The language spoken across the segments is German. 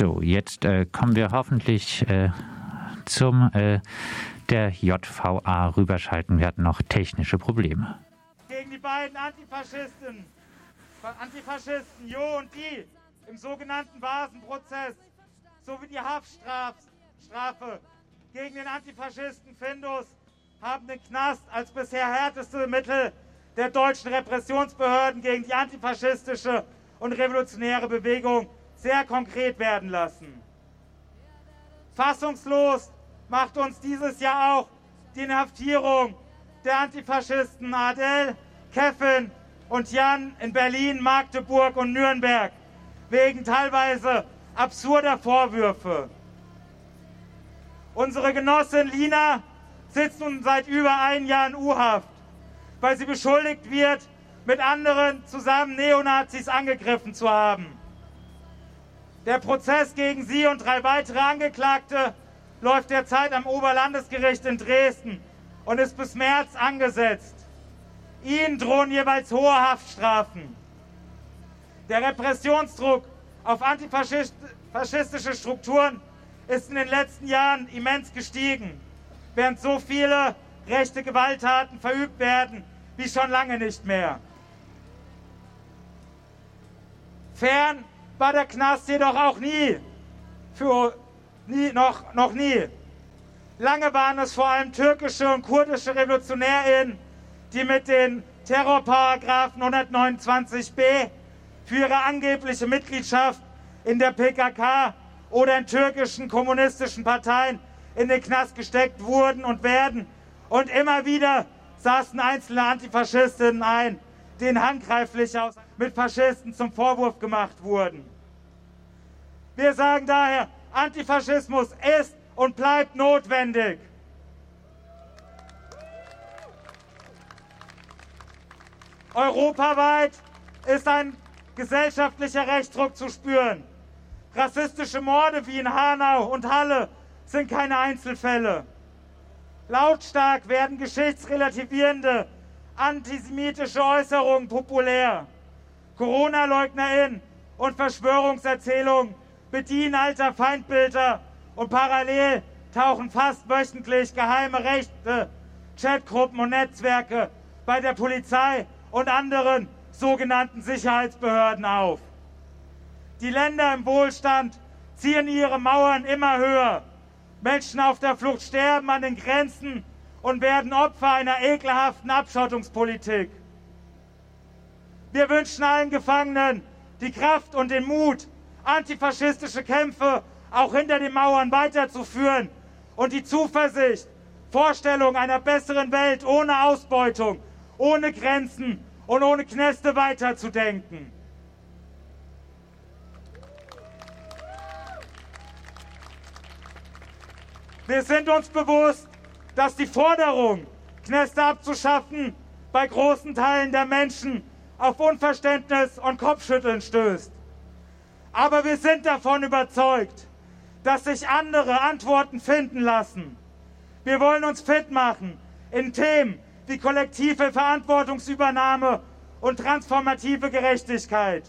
So, jetzt äh, kommen wir hoffentlich äh, zum äh, der JVA rüberschalten. Wir hatten noch technische Probleme. Gegen die beiden Antifaschisten, Antifaschisten Jo und Die im sogenannten Basenprozess sowie die Haftstrafe gegen den Antifaschisten Findus haben den Knast als bisher härteste Mittel der deutschen Repressionsbehörden gegen die antifaschistische und revolutionäre Bewegung sehr konkret werden lassen. Fassungslos macht uns dieses Jahr auch die Inhaftierung der Antifaschisten Adel, Kevin und Jan in Berlin, Magdeburg und Nürnberg wegen teilweise absurder Vorwürfe. Unsere Genossin Lina sitzt nun seit über ein Jahr in U-Haft, weil sie beschuldigt wird, mit anderen zusammen Neonazis angegriffen zu haben. Der Prozess gegen sie und drei weitere Angeklagte läuft derzeit am Oberlandesgericht in Dresden und ist bis März angesetzt. Ihnen drohen jeweils hohe Haftstrafen. Der Repressionsdruck auf antifaschistische Strukturen ist in den letzten Jahren immens gestiegen, während so viele rechte Gewalttaten verübt werden wie schon lange nicht mehr. Fern war der Knast jedoch auch nie, für, nie noch, noch nie. Lange waren es vor allem türkische und kurdische RevolutionärInnen, die mit den Terrorparagraphen 129b für ihre angebliche Mitgliedschaft in der PKK oder in türkischen kommunistischen Parteien in den Knast gesteckt wurden und werden. Und immer wieder saßen einzelne Antifaschistinnen ein, denen handgreiflich aus mit Faschisten zum Vorwurf gemacht wurden. Wir sagen daher, Antifaschismus ist und bleibt notwendig. Europaweit ist ein gesellschaftlicher Rechtsdruck zu spüren. Rassistische Morde wie in Hanau und Halle sind keine Einzelfälle. Lautstark werden geschichtsrelativierende antisemitische Äußerungen populär. Corona-LeugnerInnen und Verschwörungserzählungen bedienen alter Feindbilder und parallel tauchen fast wöchentlich geheime Rechte, Chatgruppen und Netzwerke bei der Polizei und anderen sogenannten Sicherheitsbehörden auf. Die Länder im Wohlstand ziehen ihre Mauern immer höher. Menschen auf der Flucht sterben an den Grenzen und werden Opfer einer ekelhaften Abschottungspolitik. Wir wünschen allen Gefangenen die Kraft und den Mut, antifaschistische Kämpfe auch hinter den Mauern weiterzuführen und die Zuversicht, Vorstellung einer besseren Welt ohne Ausbeutung, ohne Grenzen und ohne Knäste weiterzudenken. Wir sind uns bewusst, dass die Forderung, Knäste abzuschaffen, bei großen Teilen der Menschen auf Unverständnis und Kopfschütteln stößt. Aber wir sind davon überzeugt, dass sich andere Antworten finden lassen. Wir wollen uns fit machen in Themen wie kollektive Verantwortungsübernahme und transformative Gerechtigkeit.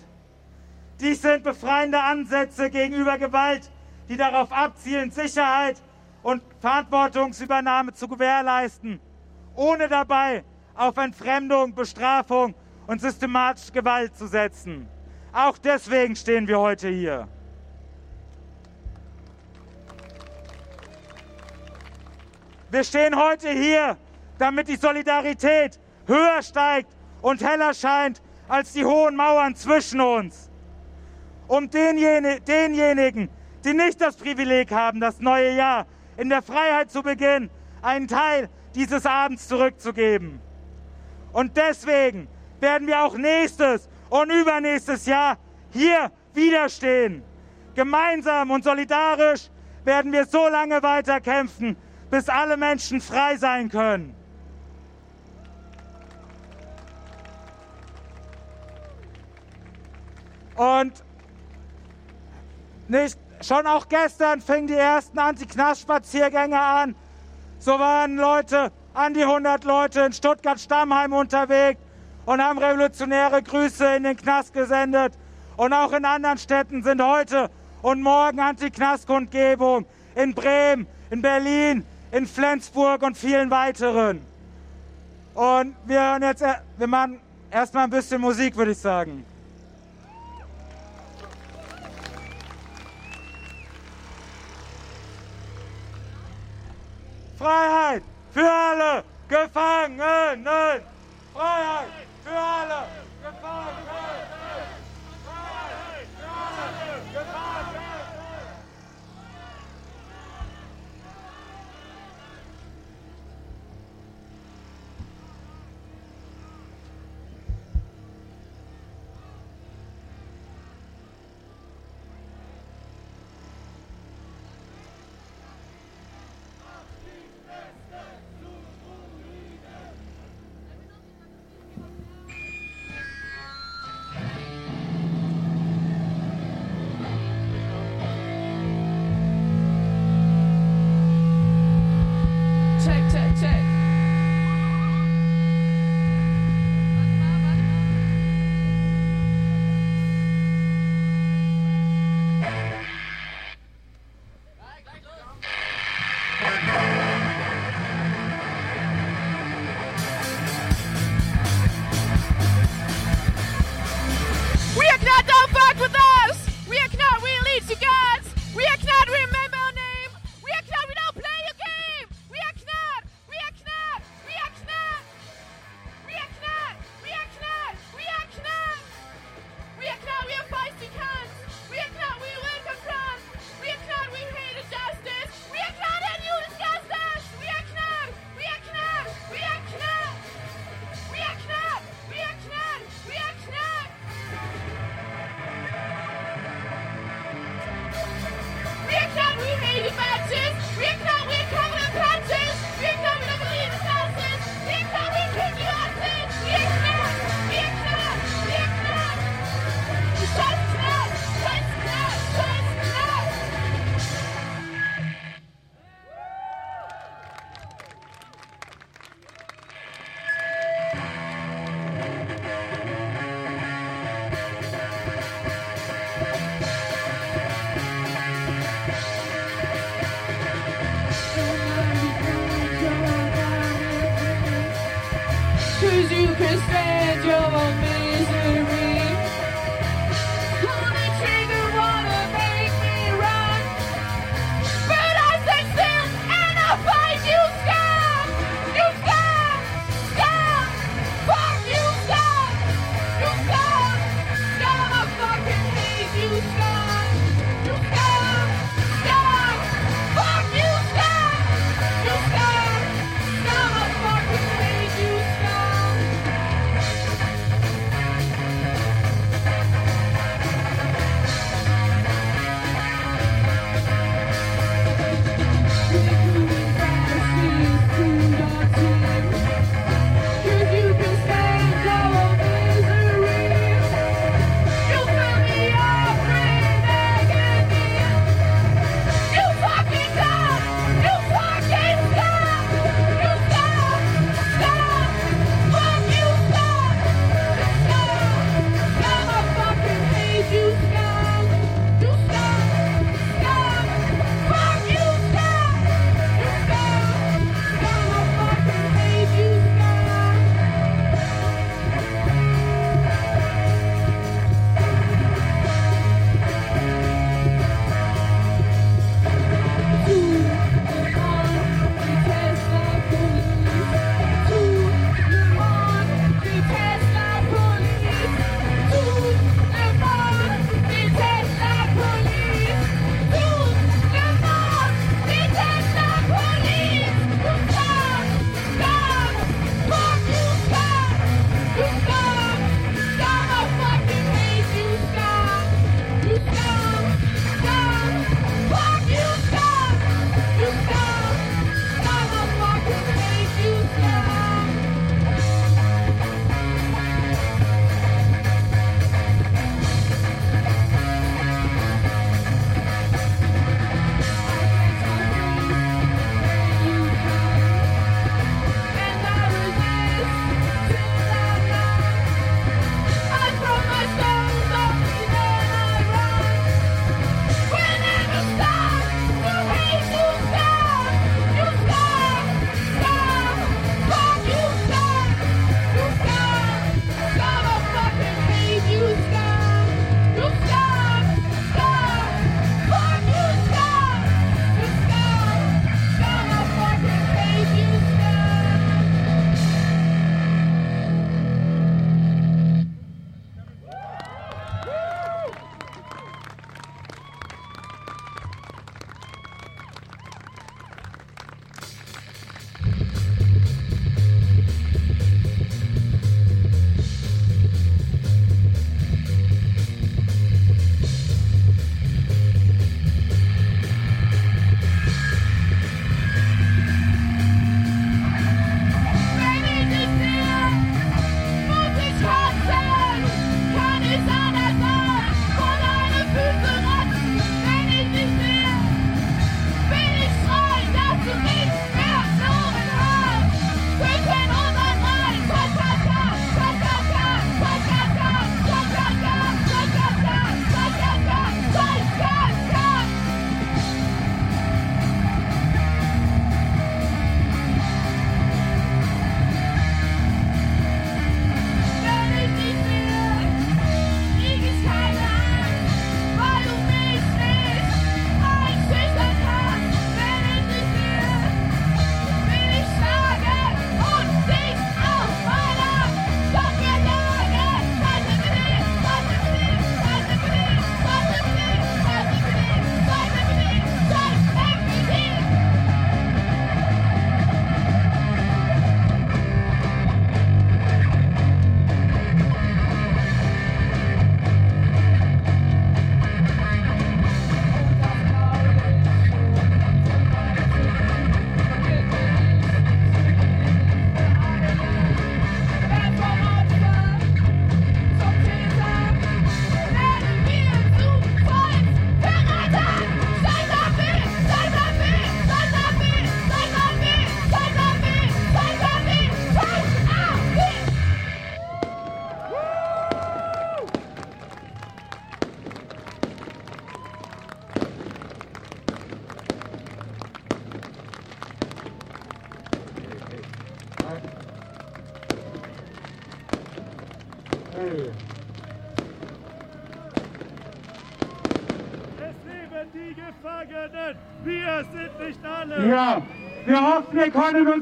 Dies sind befreiende Ansätze gegenüber Gewalt, die darauf abzielen, Sicherheit und Verantwortungsübernahme zu gewährleisten, ohne dabei auf Entfremdung, Bestrafung und systematische Gewalt zu setzen. Auch deswegen stehen wir heute hier. Wir stehen heute hier, damit die Solidarität höher steigt und heller scheint als die hohen Mauern zwischen uns. Um denjenigen, die nicht das Privileg haben, das neue Jahr in der Freiheit zu beginnen, einen Teil dieses Abends zurückzugeben. Und deswegen werden wir auch nächstes und übernächstes Jahr hier widerstehen. Gemeinsam und solidarisch werden wir so lange weiterkämpfen, bis alle Menschen frei sein können. Und nicht Schon auch gestern fingen die ersten Anti-Knast-Spaziergänge an. So waren Leute, an die 100 Leute in Stuttgart-Stammheim unterwegs und haben revolutionäre Grüße in den Knast gesendet. Und auch in anderen Städten sind heute und morgen Anti-Knast-Kundgebung in Bremen, in Berlin, in Flensburg und vielen weiteren. Und wir hören jetzt, äh, wir machen erstmal ein bisschen Musik, würde ich sagen. Freiheit für alle Gefangenen! Freiheit für alle Gefangenen! Freiheit für alle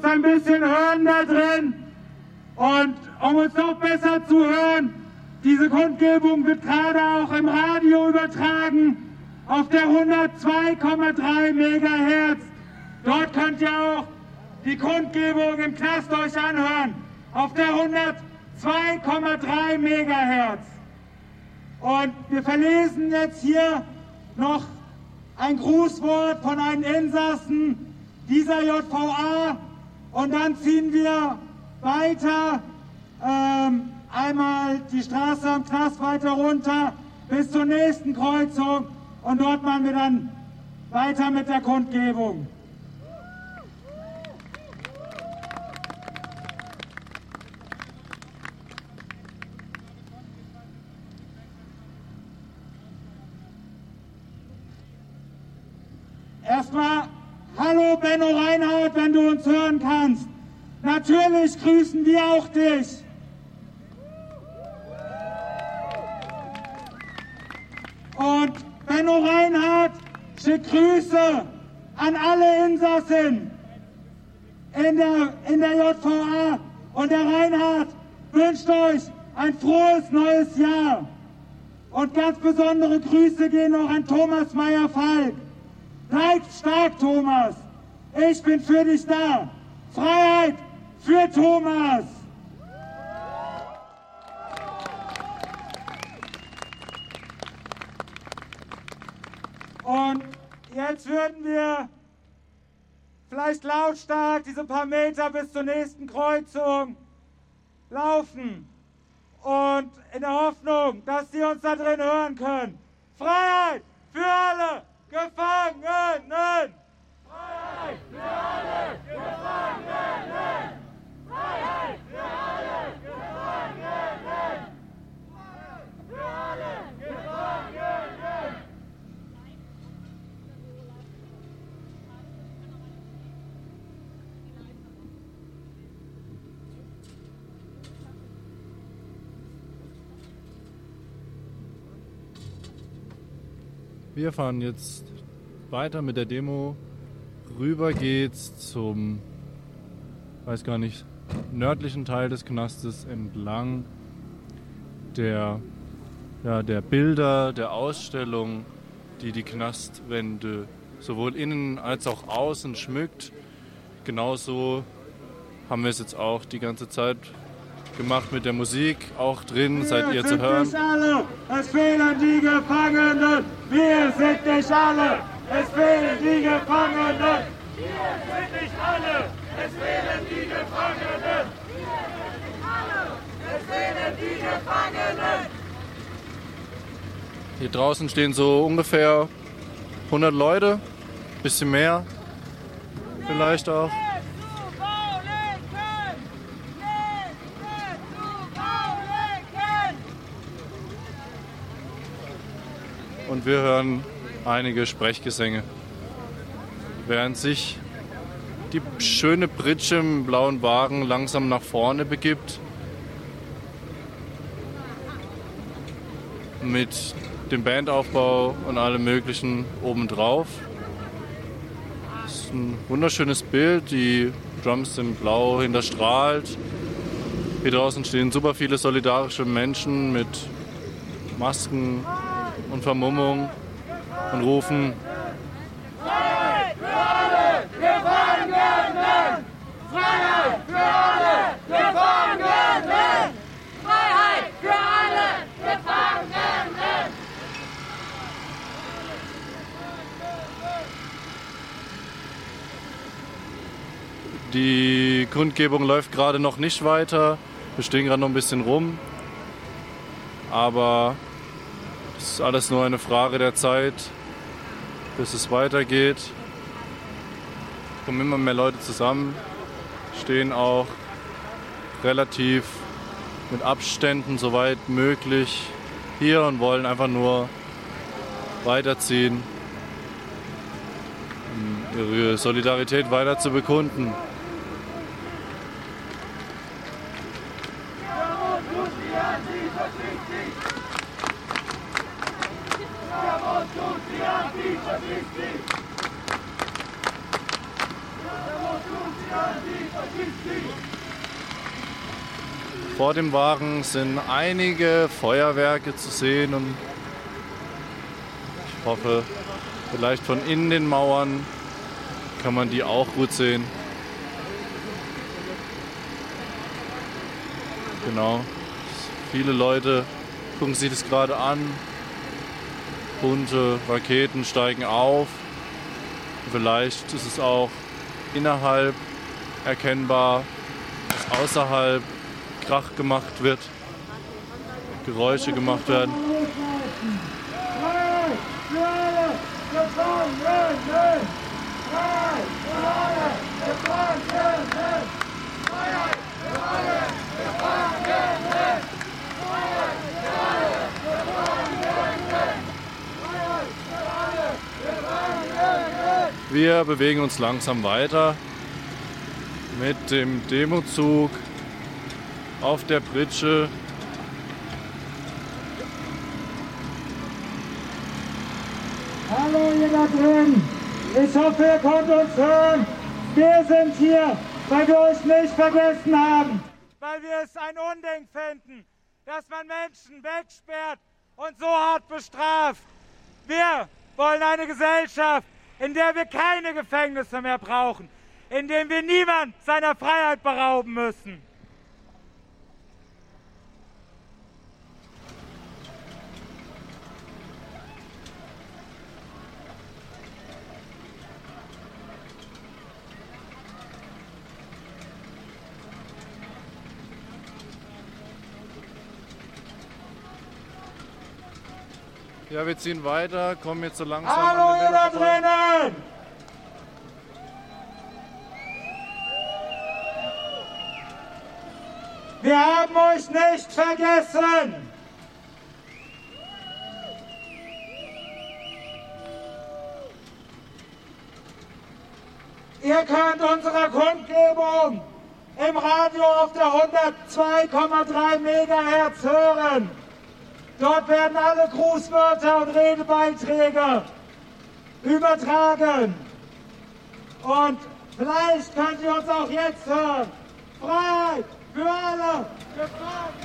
ein bisschen hören da drin. Und um uns noch besser zu hören, diese Kundgebung wird gerade auch im Radio übertragen auf der 102,3 Megahertz. Dort könnt ihr auch die Kundgebung im Knast euch anhören auf der 102,3 Megahertz. Und wir verlesen jetzt hier noch ein Grußwort von einem Insassen dieser JVA und dann ziehen wir weiter ähm, einmal die Straße am Knast weiter runter bis zur nächsten Kreuzung und dort machen wir dann weiter mit der Kundgebung. Erstmal, hallo Benno Reinhardt, wenn du uns hören kannst. Natürlich grüßen wir auch dich. Und Benno Reinhardt schickt Grüße an alle Insassen in der, in der JVA. Und der Reinhardt wünscht euch ein frohes neues Jahr. Und ganz besondere Grüße gehen noch an Thomas Meyer-Falk. Bleibt stark, Thomas. Ich bin für dich da. Freiheit für Thomas. Und jetzt würden wir vielleicht lautstark diese paar Meter bis zur nächsten Kreuzung laufen. Und in der Hoffnung, dass sie uns da drin hören können. Freiheit für alle! Gefangenen! Freiheit für alle Gefangenen! Freiheit für alle Gefangenen! Freiheit für alle Gefangenen! Wir fahren jetzt weiter mit der Demo. Rüber geht's zum, weiß gar nicht, nördlichen Teil des Knastes entlang der, ja, der Bilder, der Ausstellung, die die Knastwände sowohl innen als auch außen schmückt. Genauso haben wir es jetzt auch die ganze Zeit gemacht mit der Musik, auch drin seid ihr zu hören. Nicht alle, es fehlen die Gefangenen. Wir sind nicht alle, es fehlen die Gefangenen. Wir sind nicht alle, es fehlen die Gefangenen! Es fehlen die Gefangenen! Hier draußen stehen so ungefähr 100 Leute, bisschen mehr vielleicht auch. Und wir hören einige Sprechgesänge. Während sich die schöne Pritsche im blauen Wagen langsam nach vorne begibt, mit dem Bandaufbau und allem Möglichen obendrauf. Das ist ein wunderschönes Bild. Die Drums sind blau hinterstrahlt. Hier draußen stehen super viele solidarische Menschen mit Masken und Vermummung und rufen Freiheit für alle Gefangenen! Freiheit für alle Gefangenen! Freiheit für alle Gefangenen! Die Kundgebung läuft gerade noch nicht weiter. Wir stehen gerade noch ein bisschen rum. Aber es ist alles nur eine Frage der Zeit, bis es weitergeht. Es kommen immer mehr Leute zusammen, stehen auch relativ mit Abständen soweit möglich hier und wollen einfach nur weiterziehen, ihre Solidarität weiter zu bekunden. Dem Wagen sind einige Feuerwerke zu sehen und ich hoffe, vielleicht von innen den Mauern kann man die auch gut sehen. Genau. Viele Leute gucken sich das gerade an. Bunte Raketen steigen auf. Vielleicht ist es auch innerhalb erkennbar, außerhalb Krach gemacht wird, Geräusche gemacht werden. Wir bewegen uns langsam weiter mit dem Demozug auf der Pritsche. Hallo ihr da drin! Ich hoffe, ihr könnt uns hören. Wir sind hier, weil wir euch nicht vergessen haben. Weil wir es ein Unding finden, dass man Menschen wegsperrt und so hart bestraft. Wir wollen eine Gesellschaft, in der wir keine Gefängnisse mehr brauchen, in der wir niemand seiner Freiheit berauben müssen. Ja, wir ziehen weiter, kommen jetzt so langsam. Hallo ihr da drinnen! Wir haben euch nicht vergessen! Ihr könnt unsere Kundgebung im Radio auf der 102,3 Megahertz hören. Dort werden alle Grußwörter und Redebeiträge übertragen. Und vielleicht könnt ihr uns auch jetzt hören. Freiheit für alle! Gefangenen!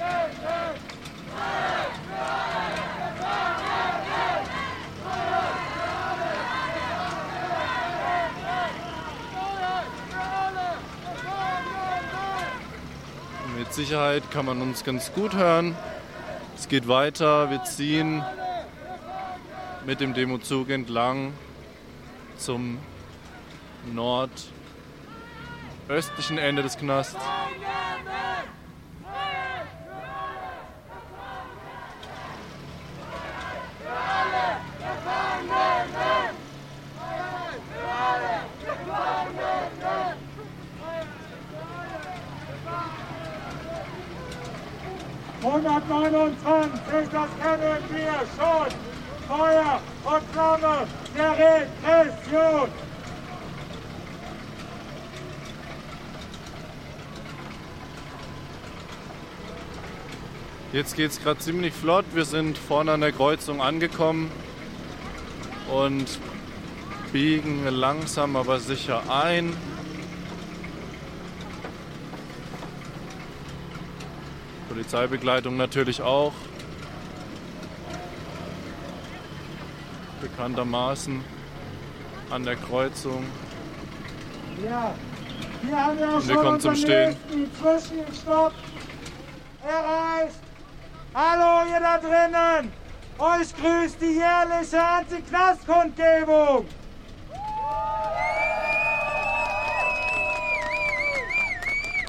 Mit Sicherheit kann man uns ganz gut hören. Es geht weiter, wir ziehen mit dem Demozug entlang zum nordöstlichen Ende des Knasts. »129, das kennen wir schon! Feuer und Flamme der Repression!« Jetzt geht es gerade ziemlich flott. Wir sind vorne an der Kreuzung angekommen und biegen langsam aber sicher ein. Polizeibegleitung natürlich auch. Bekanntermaßen an der Kreuzung. Ja, hier haben wir auch Und wir schon kommen zum Stehen. Zwischenstopp erreicht. Hallo ihr da drinnen! Euch grüßt die jährliche Anti-Knast-Kundgebung!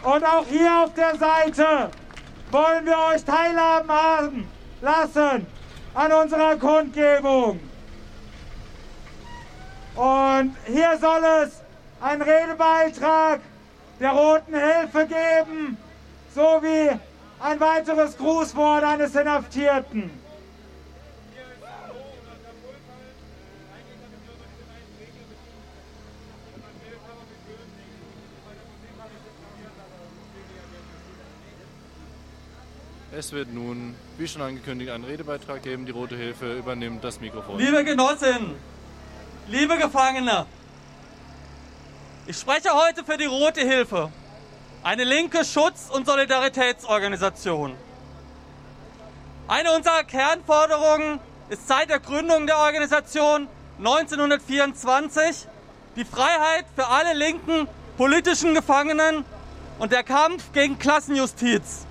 Und auch hier auf der Seite wollen wir euch teilhaben haben lassen an unserer Kundgebung. Und hier soll es einen Redebeitrag der Roten Hilfe geben, sowie ein weiteres Grußwort eines Inhaftierten. Es wird nun, wie schon angekündigt, einen Redebeitrag geben. Die Rote Hilfe übernimmt das Mikrofon. Liebe Genossen, Liebe Gefangene, ich spreche heute für die Rote Hilfe, eine linke Schutz- und Solidaritätsorganisation. Eine unserer Kernforderungen ist seit der Gründung der Organisation 1924 die Freiheit für alle linken politischen Gefangenen und der Kampf gegen Klassenjustiz.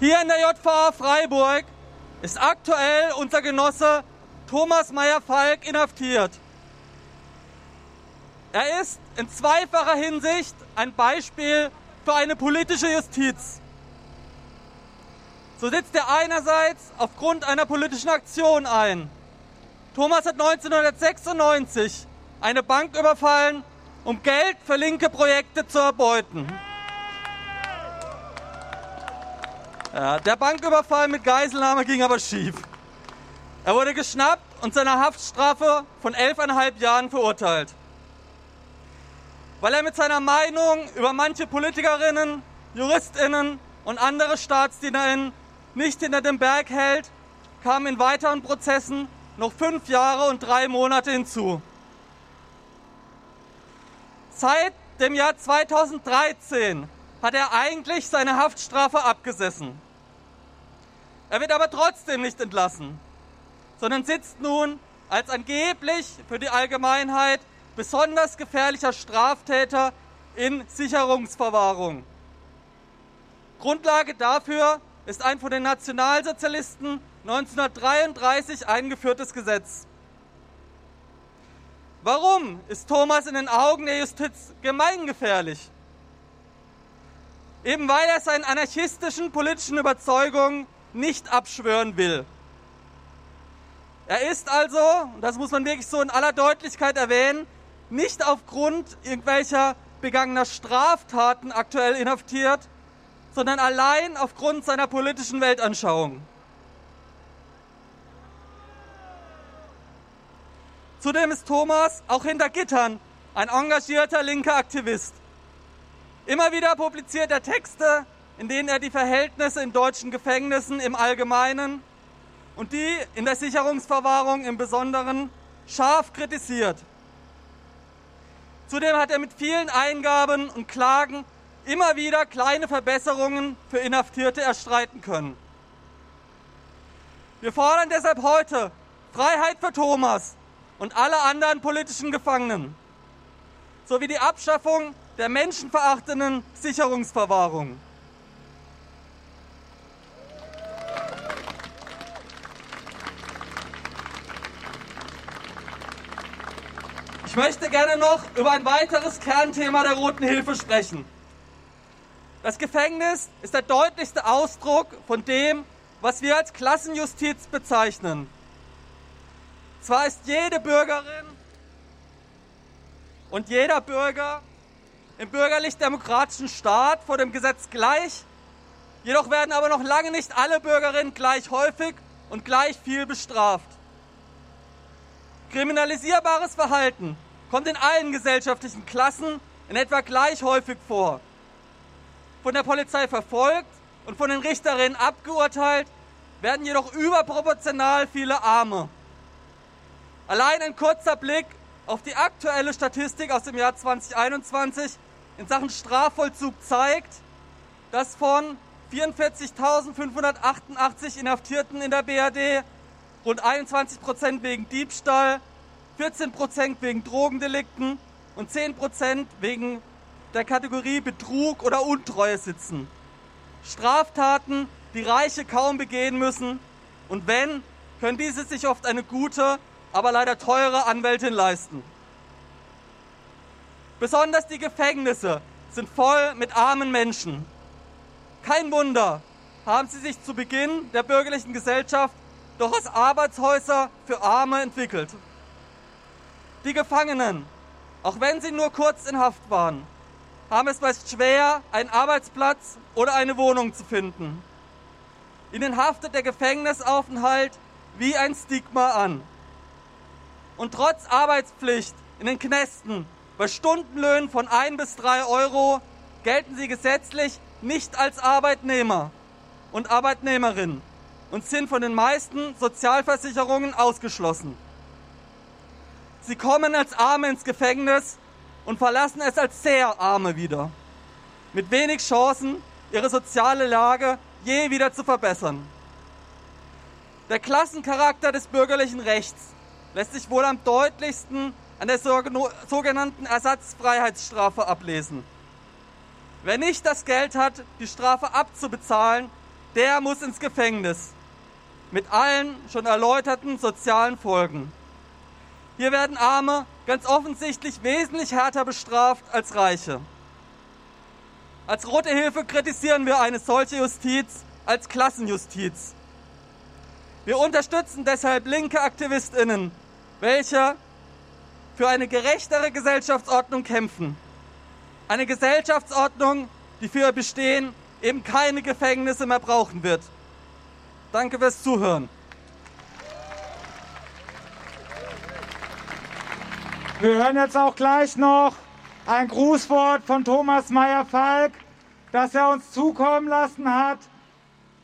Hier in der JVA Freiburg ist aktuell unser Genosse Thomas Meyer-Falk inhaftiert. Er ist in zweifacher Hinsicht ein Beispiel für eine politische Justiz. So sitzt er einerseits aufgrund einer politischen Aktion ein. Thomas hat 1996 eine Bank überfallen, um Geld für linke Projekte zu erbeuten. Ja, der Banküberfall mit Geiselnahme ging aber schief. Er wurde geschnappt und seiner Haftstrafe von elfeinhalb Jahren verurteilt. Weil er mit seiner Meinung über manche Politikerinnen, Juristinnen und andere Staatsdienerinnen nicht hinter dem Berg hält, kamen in weiteren Prozessen noch fünf Jahre und drei Monate hinzu. Seit dem Jahr 2013 hat er eigentlich seine Haftstrafe abgesessen. Er wird aber trotzdem nicht entlassen sondern sitzt nun als angeblich für die Allgemeinheit besonders gefährlicher Straftäter in Sicherungsverwahrung. Grundlage dafür ist ein von den Nationalsozialisten 1933 eingeführtes Gesetz. Warum ist Thomas in den Augen der Justiz gemeingefährlich? Eben weil er seinen anarchistischen politischen Überzeugungen nicht abschwören will. Er ist also, und das muss man wirklich so in aller Deutlichkeit erwähnen, nicht aufgrund irgendwelcher begangener Straftaten aktuell inhaftiert, sondern allein aufgrund seiner politischen Weltanschauung. Zudem ist Thomas auch hinter Gittern ein engagierter linker Aktivist. Immer wieder publiziert er Texte, in denen er die Verhältnisse in deutschen Gefängnissen im Allgemeinen und die in der Sicherungsverwahrung im Besonderen scharf kritisiert. Zudem hat er mit vielen Eingaben und Klagen immer wieder kleine Verbesserungen für Inhaftierte erstreiten können. Wir fordern deshalb heute Freiheit für Thomas und alle anderen politischen Gefangenen sowie die Abschaffung der menschenverachtenden Sicherungsverwahrung. Ich möchte gerne noch über ein weiteres Kernthema der Roten Hilfe sprechen. Das Gefängnis ist der deutlichste Ausdruck von dem, was wir als Klassenjustiz bezeichnen. Zwar ist jede Bürgerin und jeder Bürger im bürgerlich-demokratischen Staat vor dem Gesetz gleich, jedoch werden aber noch lange nicht alle Bürgerinnen gleich häufig und gleich viel bestraft. Kriminalisierbares Verhalten kommt in allen gesellschaftlichen Klassen in etwa gleich häufig vor. Von der Polizei verfolgt und von den Richterinnen abgeurteilt werden jedoch überproportional viele Arme. Allein ein kurzer Blick auf die aktuelle Statistik aus dem Jahr 2021 in Sachen Strafvollzug zeigt, dass von 44.588 Inhaftierten in der BRD rund 21 Prozent wegen Diebstahl, 14 Prozent wegen Drogendelikten und 10 Prozent wegen der Kategorie Betrug oder Untreue sitzen. Straftaten, die Reiche kaum begehen müssen und wenn, können diese sich oft eine gute, aber leider teure Anwältin leisten. Besonders die Gefängnisse sind voll mit armen Menschen. Kein Wunder, haben sie sich zu Beginn der bürgerlichen Gesellschaft doch als Arbeitshäuser für Arme entwickelt. Die Gefangenen, auch wenn sie nur kurz in Haft waren, haben es meist schwer, einen Arbeitsplatz oder eine Wohnung zu finden. Ihnen haftet der Gefängnisaufenthalt wie ein Stigma an. Und trotz Arbeitspflicht in den Knästen bei Stundenlöhnen von ein bis drei Euro gelten sie gesetzlich nicht als Arbeitnehmer und Arbeitnehmerin und sind von den meisten Sozialversicherungen ausgeschlossen. Sie kommen als Arme ins Gefängnis und verlassen es als sehr Arme wieder. Mit wenig Chancen, ihre soziale Lage je wieder zu verbessern. Der Klassencharakter des bürgerlichen Rechts lässt sich wohl am deutlichsten an der sogenannten Ersatzfreiheitsstrafe ablesen. Wer nicht das Geld hat, die Strafe abzubezahlen, der muss ins Gefängnis. Mit allen schon erläuterten sozialen Folgen. Hier werden Arme ganz offensichtlich wesentlich härter bestraft als Reiche. Als Rote Hilfe kritisieren wir eine solche Justiz als Klassenjustiz. Wir unterstützen deshalb linke Aktivistinnen, welche für eine gerechtere Gesellschaftsordnung kämpfen. Eine Gesellschaftsordnung, die für ihr Bestehen eben keine Gefängnisse mehr brauchen wird. Danke fürs Zuhören. Wir hören jetzt auch gleich noch ein Grußwort von Thomas Meyer-Falk, das er uns zukommen lassen hat.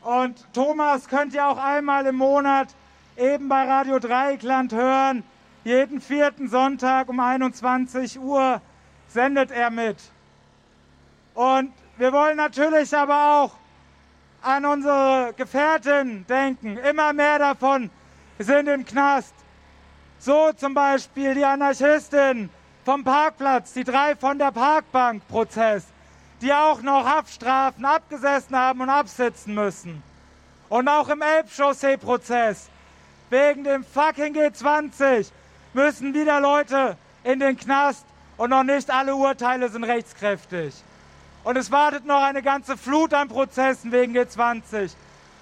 Und Thomas könnt ihr auch einmal im Monat eben bei Radio Dreieckland hören. Jeden vierten Sonntag um 21 Uhr sendet er mit. Und wir wollen natürlich aber auch an unsere Gefährten denken. Immer mehr davon sind im Knast. So zum Beispiel die Anarchistin vom Parkplatz, die drei von der Parkbank-Prozess die auch noch Haftstrafen abgesessen haben und absitzen müssen. Und auch im Elbchaussee-Prozess wegen dem fucking G20 müssen wieder Leute in den Knast und noch nicht alle Urteile sind rechtskräftig. Und es wartet noch eine ganze Flut an Prozessen wegen G20.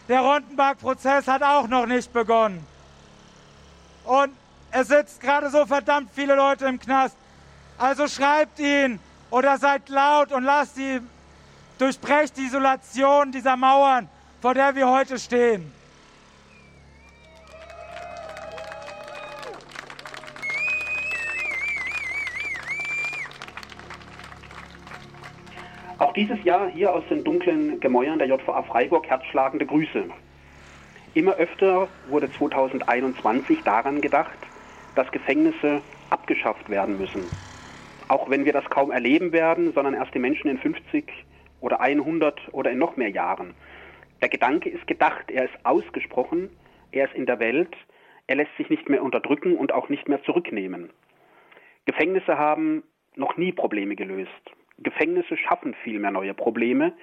Der Rondenberg-Prozess hat auch noch nicht begonnen. Und es sitzt gerade so verdammt viele Leute im Knast. Also schreibt ihn oder seid laut und lasst die, durchbrecht die Isolation dieser Mauern, vor der wir heute stehen. Auch dieses Jahr hier aus den dunklen Gemäuern der JVA Freiburg herzschlagende Grüße. Immer öfter wurde 2021 daran gedacht, dass Gefängnisse abgeschafft werden müssen auch wenn wir das kaum erleben werden, sondern erst die Menschen in 50 oder 100 oder in noch mehr Jahren. Der Gedanke ist gedacht, er ist ausgesprochen, er ist in der Welt, er lässt sich nicht mehr unterdrücken und auch nicht mehr zurücknehmen. Gefängnisse haben noch nie Probleme gelöst. Gefängnisse schaffen vielmehr neue Probleme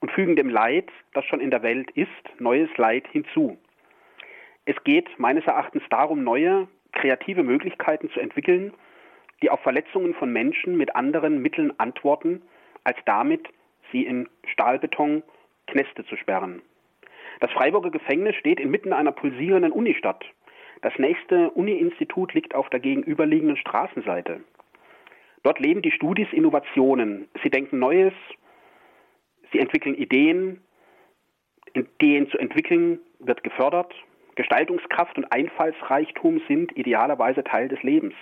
und fügen dem Leid, das schon in der Welt ist, neues Leid hinzu. Es geht meines Erachtens darum, neue, kreative Möglichkeiten zu entwickeln, die auf Verletzungen von Menschen mit anderen Mitteln antworten, als damit sie in Stahlbeton Kneste zu sperren. Das Freiburger Gefängnis steht inmitten einer pulsierenden Unistadt. Das nächste Uni-Institut liegt auf der gegenüberliegenden Straßenseite. Dort leben die Studis Innovationen. Sie denken Neues, sie entwickeln Ideen. Ideen zu entwickeln wird gefördert. Gestaltungskraft und Einfallsreichtum sind idealerweise Teil des Lebens.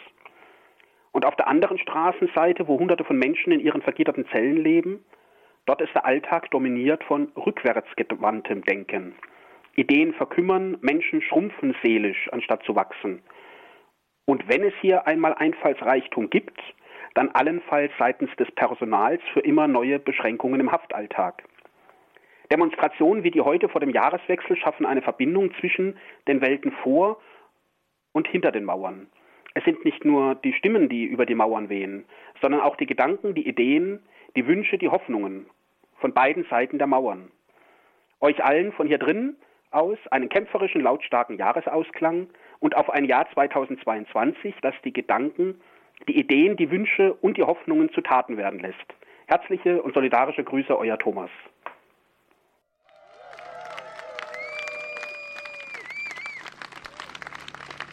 Und auf der anderen Straßenseite, wo Hunderte von Menschen in ihren vergitterten Zellen leben, dort ist der Alltag dominiert von rückwärtsgewandtem Denken. Ideen verkümmern, Menschen schrumpfen seelisch, anstatt zu wachsen. Und wenn es hier einmal Einfallsreichtum gibt, dann allenfalls seitens des Personals für immer neue Beschränkungen im Haftalltag. Demonstrationen wie die heute vor dem Jahreswechsel schaffen eine Verbindung zwischen den Welten vor und hinter den Mauern. Es sind nicht nur die Stimmen, die über die Mauern wehen, sondern auch die Gedanken, die Ideen, die Wünsche, die Hoffnungen von beiden Seiten der Mauern. Euch allen von hier drin aus einen kämpferischen, lautstarken Jahresausklang und auf ein Jahr 2022, das die Gedanken, die Ideen, die Wünsche und die Hoffnungen zu Taten werden lässt. Herzliche und solidarische Grüße, euer Thomas.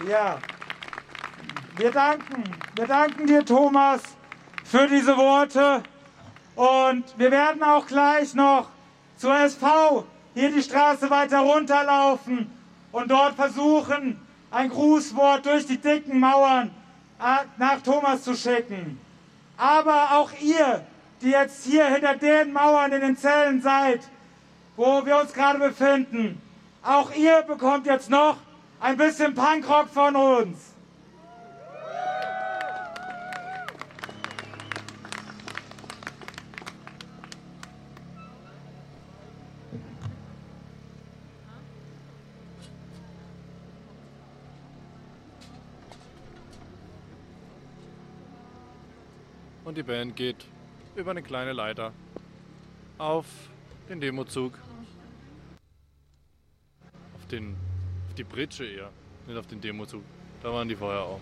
Ja, wir danken, wir danken dir, Thomas, für diese Worte. Und wir werden auch gleich noch zur SV hier die Straße weiter runterlaufen und dort versuchen, ein Grußwort durch die dicken Mauern äh, nach Thomas zu schicken. Aber auch ihr, die jetzt hier hinter den Mauern in den Zellen seid, wo wir uns gerade befinden, auch ihr bekommt jetzt noch ein bisschen Punkrock von uns. und die Band geht über eine kleine Leiter auf den Demozug. Auf den auf die Britsche eher, nicht auf den Demozug. Da waren die vorher auch.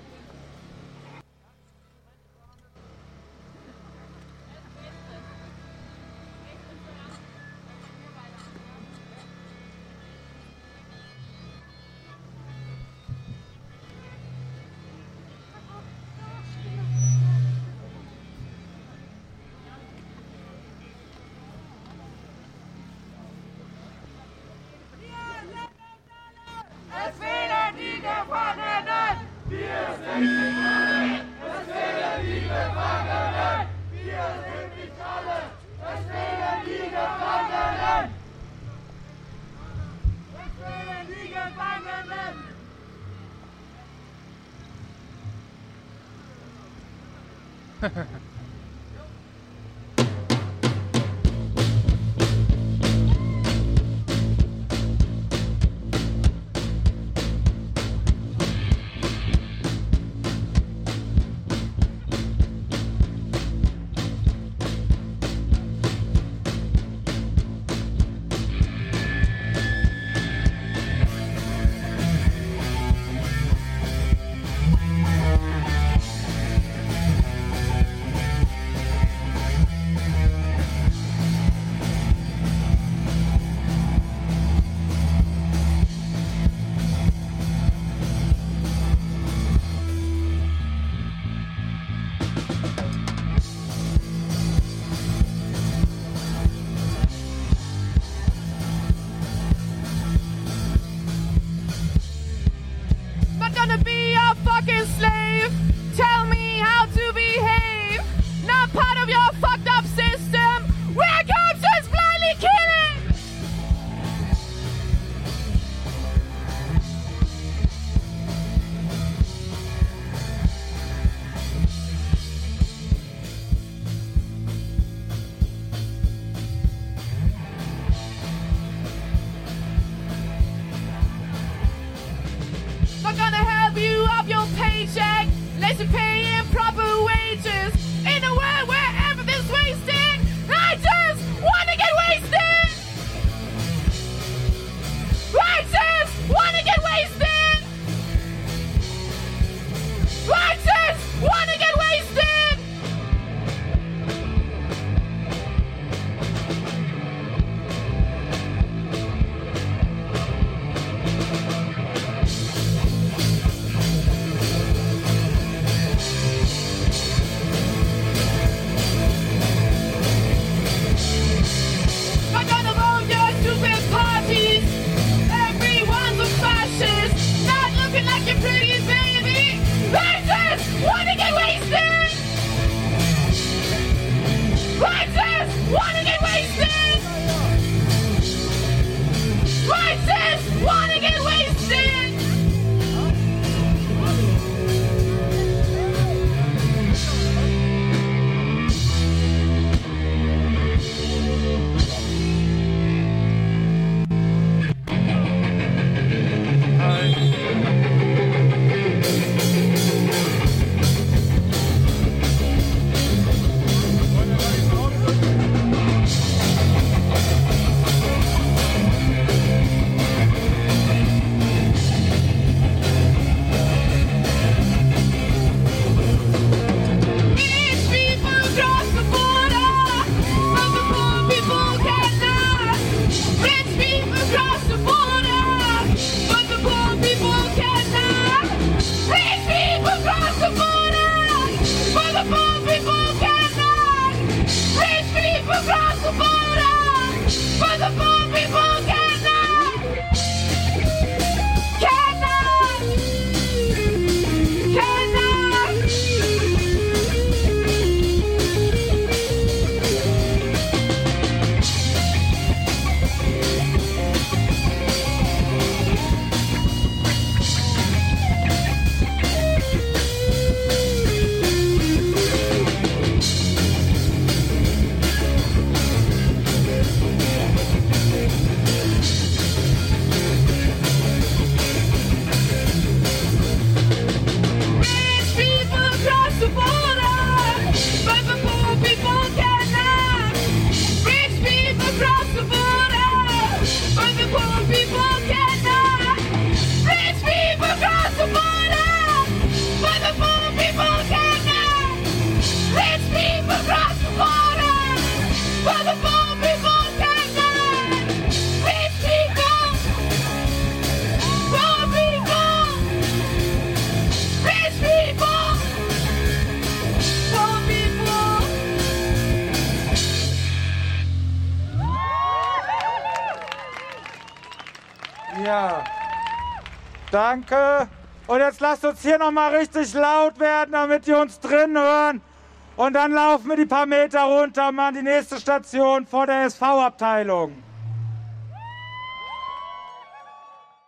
DJ, let's pay in proper wages. Danke. Und jetzt lasst uns hier nochmal richtig laut werden, damit die uns drin hören. Und dann laufen wir die paar Meter runter machen die nächste Station vor der SV-Abteilung.